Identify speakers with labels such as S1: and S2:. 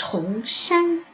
S1: 重山。